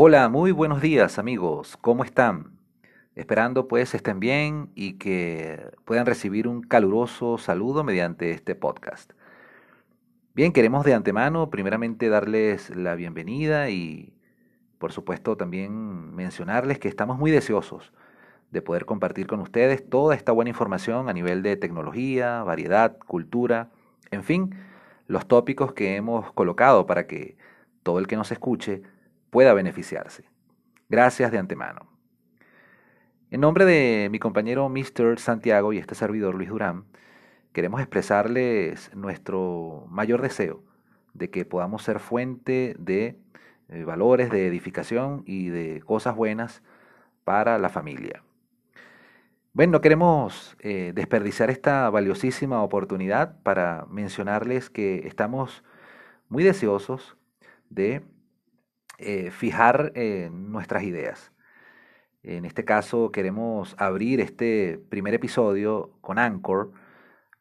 Hola, muy buenos días amigos, ¿cómo están? Esperando pues estén bien y que puedan recibir un caluroso saludo mediante este podcast. Bien, queremos de antemano primeramente darles la bienvenida y por supuesto también mencionarles que estamos muy deseosos de poder compartir con ustedes toda esta buena información a nivel de tecnología, variedad, cultura, en fin, los tópicos que hemos colocado para que todo el que nos escuche pueda beneficiarse. Gracias de antemano. En nombre de mi compañero Mr. Santiago y este servidor Luis Durán, queremos expresarles nuestro mayor deseo de que podamos ser fuente de eh, valores, de edificación y de cosas buenas para la familia. Bueno, no queremos eh, desperdiciar esta valiosísima oportunidad para mencionarles que estamos muy deseosos de eh, fijar eh, nuestras ideas. En este caso queremos abrir este primer episodio con Anchor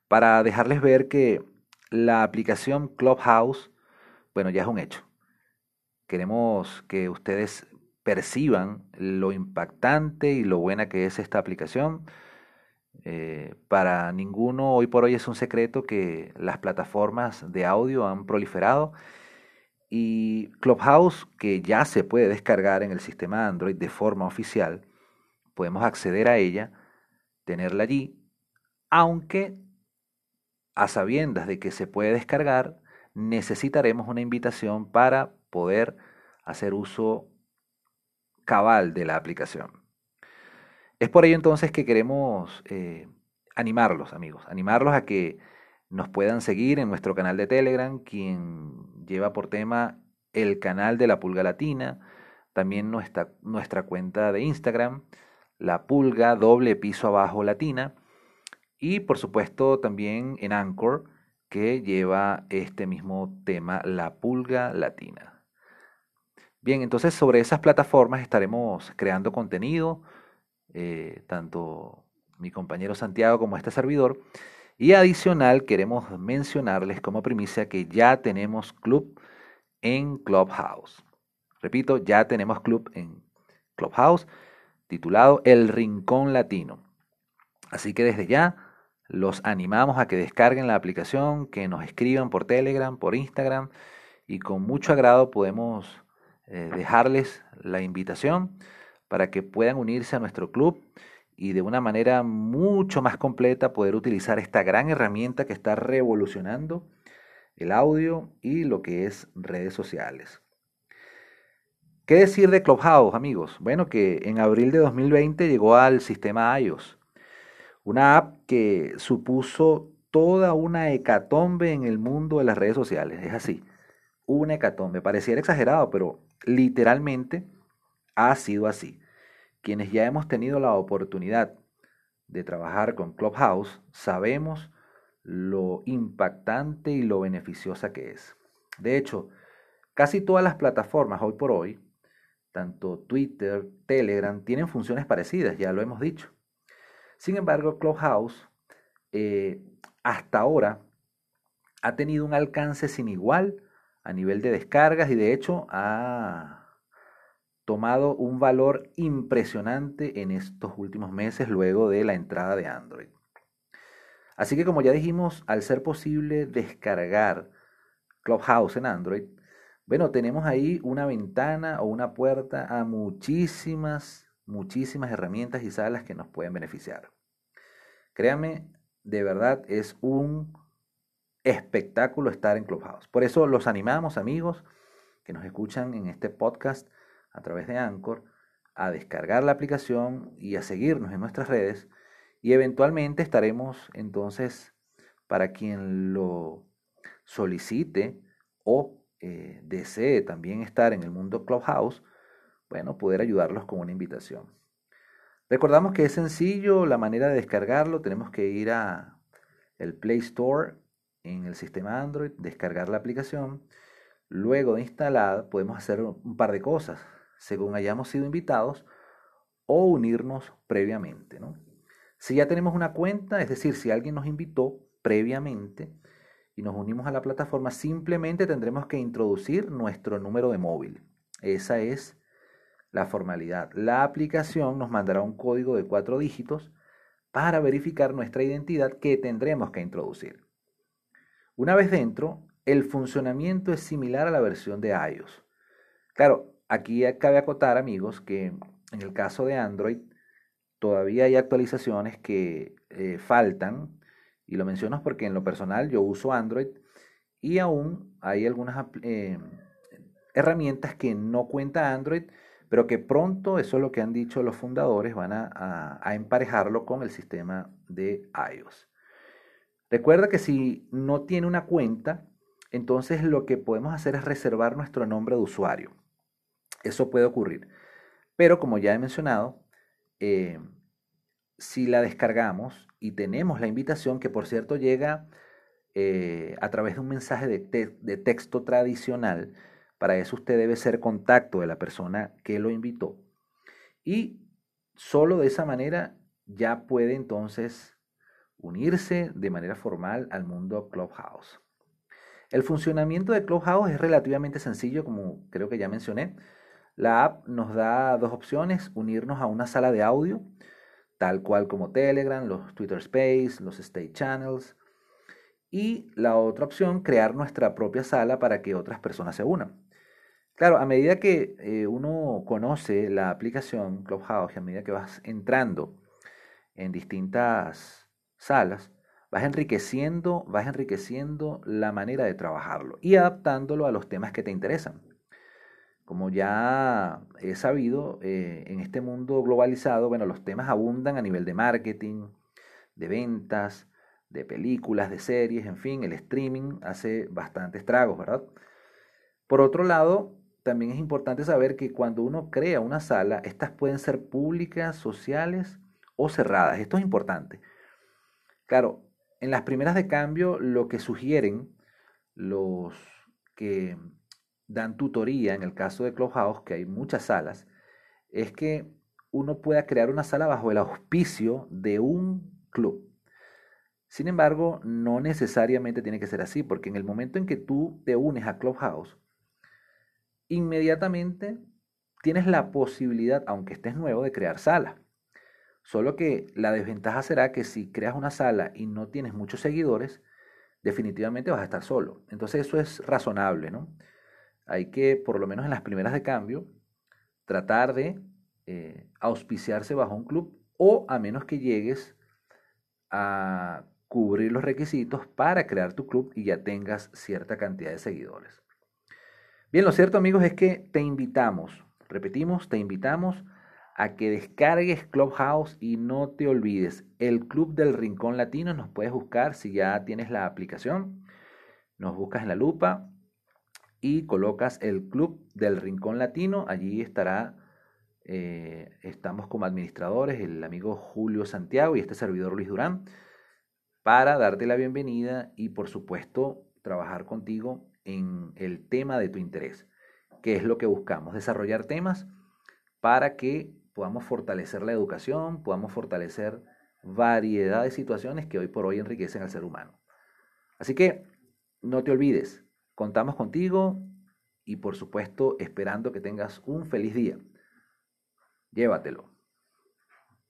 para dejarles ver que la aplicación Clubhouse, bueno, ya es un hecho. Queremos que ustedes perciban lo impactante y lo buena que es esta aplicación. Eh, para ninguno hoy por hoy es un secreto que las plataformas de audio han proliferado y Clubhouse, que ya se puede descargar en el sistema Android de forma oficial, podemos acceder a ella, tenerla allí, aunque a sabiendas de que se puede descargar, necesitaremos una invitación para poder hacer uso cabal de la aplicación. Es por ello entonces que queremos eh, animarlos, amigos, animarlos a que nos puedan seguir en nuestro canal de Telegram, quien lleva por tema el canal de la Pulga Latina, también nuestra, cuenta de Instagram, la Pulga doble piso abajo latina, y por supuesto también en Anchor, que lleva este mismo tema, la Pulga Latina. Bien, entonces sobre esas plataformas estaremos creando contenido, eh, tanto mi compañero Santiago como este servidor, y adicional, queremos mencionarles como primicia que ya tenemos club en Clubhouse. Repito, ya tenemos club en Clubhouse titulado El Rincón Latino. Así que desde ya los animamos a que descarguen la aplicación, que nos escriban por Telegram, por Instagram y con mucho agrado podemos eh, dejarles la invitación para que puedan unirse a nuestro club y de una manera mucho más completa poder utilizar esta gran herramienta que está revolucionando el audio y lo que es redes sociales. ¿Qué decir de Clubhouse, amigos? Bueno, que en abril de 2020 llegó al sistema iOS, una app que supuso toda una hecatombe en el mundo de las redes sociales. Es así, una hecatombe. Pareciera exagerado, pero literalmente ha sido así. Quienes ya hemos tenido la oportunidad de trabajar con Clubhouse, sabemos lo impactante y lo beneficiosa que es. De hecho, casi todas las plataformas hoy por hoy, tanto Twitter, Telegram, tienen funciones parecidas, ya lo hemos dicho. Sin embargo, Clubhouse eh, hasta ahora ha tenido un alcance sin igual a nivel de descargas y de hecho ha tomado un valor impresionante en estos últimos meses luego de la entrada de Android. Así que como ya dijimos, al ser posible descargar Clubhouse en Android, bueno, tenemos ahí una ventana o una puerta a muchísimas, muchísimas herramientas y salas que nos pueden beneficiar. Créanme, de verdad es un espectáculo estar en Clubhouse. Por eso los animamos, amigos, que nos escuchan en este podcast, a través de Anchor a descargar la aplicación y a seguirnos en nuestras redes. Y eventualmente estaremos entonces para quien lo solicite o eh, desee también estar en el mundo Clubhouse, bueno, poder ayudarlos con una invitación. Recordamos que es sencillo la manera de descargarlo, tenemos que ir a el Play Store en el sistema Android, descargar la aplicación, luego de instalada podemos hacer un par de cosas según hayamos sido invitados, o unirnos previamente. ¿no? Si ya tenemos una cuenta, es decir, si alguien nos invitó previamente y nos unimos a la plataforma, simplemente tendremos que introducir nuestro número de móvil. Esa es la formalidad. La aplicación nos mandará un código de cuatro dígitos para verificar nuestra identidad que tendremos que introducir. Una vez dentro, el funcionamiento es similar a la versión de iOS. Claro, aquí cabe acotar, amigos, que en el caso de Android todavía hay actualizaciones que eh, faltan, y lo menciono porque en lo personal yo uso Android y aún hay algunas eh, herramientas que no cuenta Android, pero que pronto, eso es lo que han dicho los fundadores, van a, emparejarlo con el sistema de iOS. Recuerda que si no tiene una cuenta, entonces lo que podemos hacer es reservar nuestro nombre de usuario. Eso puede ocurrir. Pero como ya he mencionado, eh, si la descargamos y tenemos la invitación, que por cierto llega eh, a través de un mensaje de, texto tradicional, para eso usted debe ser contacto de la persona que lo invitó. Y solo de esa manera ya puede entonces unirse de manera formal al mundo Clubhouse. El funcionamiento de Clubhouse es relativamente sencillo, como creo que ya mencioné. La app nos da dos opciones, unirnos a una sala de audio, tal cual como Telegram, los Twitter Space, los State Channels, y la otra opción, crear nuestra propia sala para que otras personas se unan. Claro, a medida que eh, uno conoce la aplicación Clubhouse a medida que vas entrando en distintas salas, vas enriqueciendo, vas enriqueciendo la manera de trabajarlo y adaptándolo a los temas que te interesan. Como ya he sabido, eh, en este mundo globalizado, bueno, los temas abundan a nivel de marketing, de ventas, de películas, de series, en fin, el streaming hace bastantes tragos, ¿verdad? Por otro lado, también es importante saber que cuando uno crea una sala, estas pueden ser públicas, sociales o cerradas. Esto es importante. Claro, en las primeras de cambio, lo que sugieren los que dan tutoría, en el caso de Clubhouse, que hay muchas salas, es que uno pueda crear una sala bajo el auspicio de un club. Sin embargo, no necesariamente tiene que ser así, porque en el momento en que tú te unes a Clubhouse, inmediatamente tienes la posibilidad, aunque estés nuevo, de crear sala. Solo que la desventaja será que si creas una sala y no tienes muchos seguidores, definitivamente vas a estar solo. Entonces eso es razonable, ¿no? Hay que, por lo menos en las primeras de cambio, tratar de eh, auspiciarse bajo un club o a menos que llegues a cubrir los requisitos para crear tu club y ya tengas cierta cantidad de seguidores. Bien, lo cierto amigos es que te invitamos, repetimos, te invitamos a que descargues Clubhouse y no te olvides, el Club del Rincón Latino nos puedes buscar si ya tienes la aplicación, nos buscas en la lupa y colocas el Club del Rincón Latino. Allí estará, eh, estamos como administradores, el amigo Julio Santiago y este servidor Luis Durán, para darte la bienvenida y por supuesto trabajar contigo en el tema de tu interés, que es lo que buscamos, desarrollar temas para que podamos fortalecer la educación, podamos fortalecer variedad de situaciones que hoy por hoy enriquecen al ser humano. Así que no te olvides, Contamos contigo y por supuesto esperando que tengas un feliz día. Llévatelo.